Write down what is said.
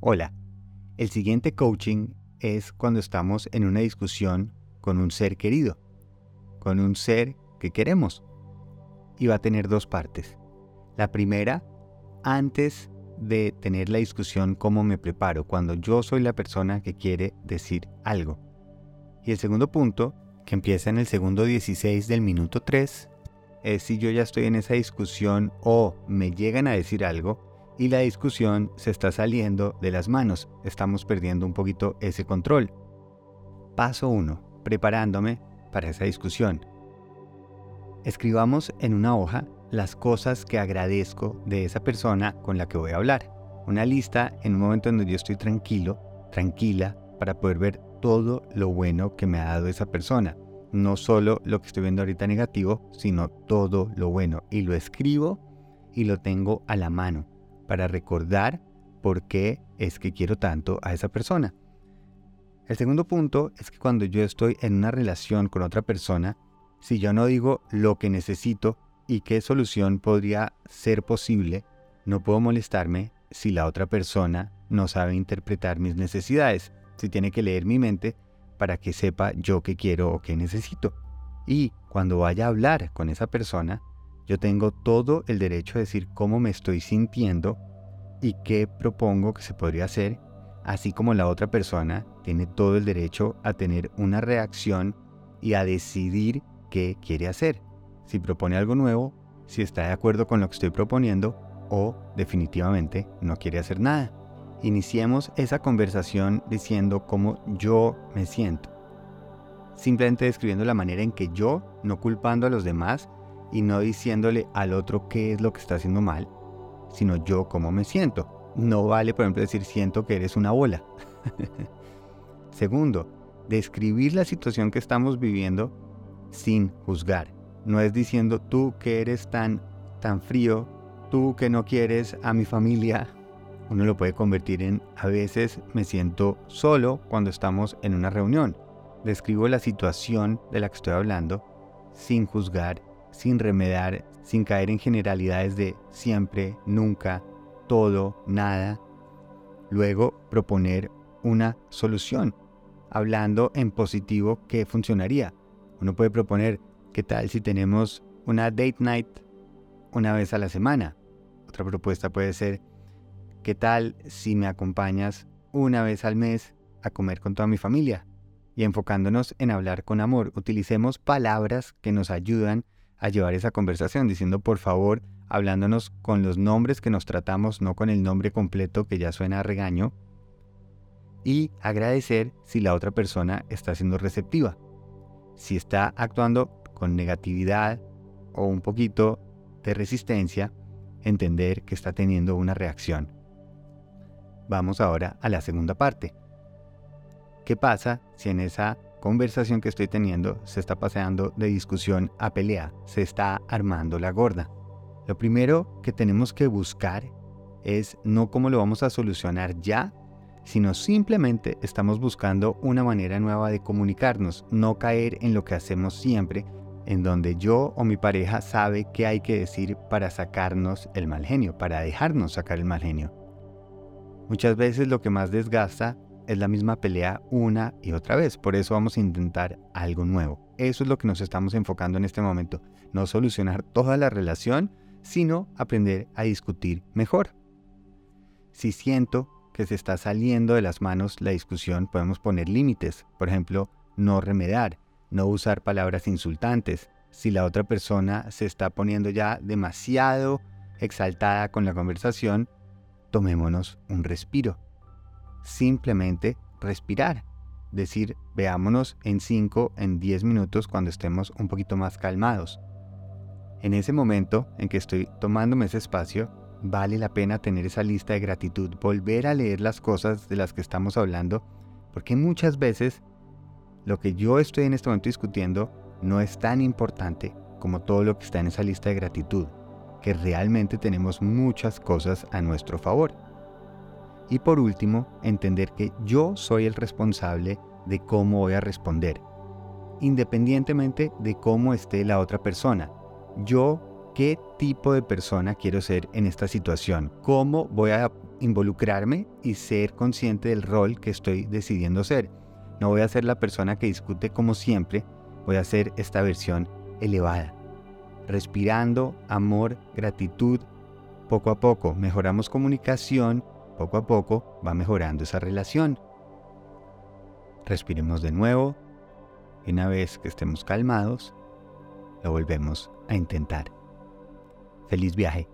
Hola, el siguiente coaching es cuando estamos en una discusión con un ser querido, con un ser que queremos. Y va a tener dos partes. La primera, antes de tener la discusión, cómo me preparo, cuando yo soy la persona que quiere decir algo. Y el segundo punto, que empieza en el segundo 16 del minuto 3, es si yo ya estoy en esa discusión o me llegan a decir algo y la discusión se está saliendo de las manos, estamos perdiendo un poquito ese control. Paso 1. Preparándome para esa discusión. Escribamos en una hoja las cosas que agradezco de esa persona con la que voy a hablar. Una lista en un momento en donde yo estoy tranquilo, tranquila, para poder ver todo lo bueno que me ha dado esa persona. No solo lo que estoy viendo ahorita negativo, sino todo lo bueno. Y lo escribo y lo tengo a la mano para recordar por qué es que quiero tanto a esa persona. El segundo punto es que cuando yo estoy en una relación con otra persona, si yo no digo lo que necesito y qué solución podría ser posible, no puedo molestarme si la otra persona no sabe interpretar mis necesidades, si tiene que leer mi mente para que sepa yo qué quiero o qué necesito. Y cuando vaya a hablar con esa persona, yo tengo todo el derecho a decir cómo me estoy sintiendo y qué propongo que se podría hacer, así como la otra persona tiene todo el derecho a tener una reacción y a decidir qué quiere hacer, si propone algo nuevo, si está de acuerdo con lo que estoy proponiendo o definitivamente no quiere hacer nada. Iniciemos esa conversación diciendo cómo yo me siento. Simplemente describiendo la manera en que yo, no culpando a los demás, y no diciéndole al otro qué es lo que está haciendo mal, sino yo cómo me siento. No vale, por ejemplo, decir siento que eres una bola. Segundo, describir la situación que estamos viviendo sin juzgar. No es diciendo tú que eres tan, tan frío, tú que no quieres a mi familia. Uno lo puede convertir en a veces me siento solo cuando estamos en una reunión. Describo la situación de la que estoy hablando sin juzgar sin remedar, sin caer en generalidades de siempre, nunca, todo, nada. Luego proponer una solución, hablando en positivo que funcionaría. Uno puede proponer, ¿qué tal si tenemos una date night una vez a la semana? Otra propuesta puede ser, ¿qué tal si me acompañas una vez al mes a comer con toda mi familia? Y enfocándonos en hablar con amor, utilicemos palabras que nos ayudan a llevar esa conversación, diciendo por favor, hablándonos con los nombres que nos tratamos, no con el nombre completo que ya suena a regaño, y agradecer si la otra persona está siendo receptiva. Si está actuando con negatividad o un poquito de resistencia, entender que está teniendo una reacción. Vamos ahora a la segunda parte. ¿Qué pasa si en esa conversación que estoy teniendo se está paseando de discusión a pelea, se está armando la gorda. Lo primero que tenemos que buscar es no cómo lo vamos a solucionar ya, sino simplemente estamos buscando una manera nueva de comunicarnos, no caer en lo que hacemos siempre, en donde yo o mi pareja sabe qué hay que decir para sacarnos el mal genio, para dejarnos sacar el mal genio. Muchas veces lo que más desgasta es la misma pelea una y otra vez. Por eso vamos a intentar algo nuevo. Eso es lo que nos estamos enfocando en este momento. No solucionar toda la relación, sino aprender a discutir mejor. Si siento que se está saliendo de las manos la discusión, podemos poner límites. Por ejemplo, no remedar, no usar palabras insultantes. Si la otra persona se está poniendo ya demasiado exaltada con la conversación, tomémonos un respiro simplemente respirar. Decir, veámonos en 5, en 10 minutos cuando estemos un poquito más calmados. En ese momento en que estoy tomándome ese espacio, vale la pena tener esa lista de gratitud, volver a leer las cosas de las que estamos hablando, porque muchas veces lo que yo estoy en este momento discutiendo no es tan importante como todo lo que está en esa lista de gratitud, que realmente tenemos muchas cosas a nuestro favor. Y por último, entender que yo soy el responsable de cómo voy a responder, independientemente de cómo esté la otra persona. Yo, ¿qué tipo de persona quiero ser en esta situación? ¿Cómo voy a involucrarme y ser consciente del rol que estoy decidiendo ser. No voy a ser la persona que discute como siempre, voy a ser esta versión elevada. Respirando amor, gratitud, poco a poco mejoramos comunicación, poco a poco va mejorando esa relación. Respiremos de nuevo y una vez que estemos calmados, lo volvemos a intentar. Feliz viaje.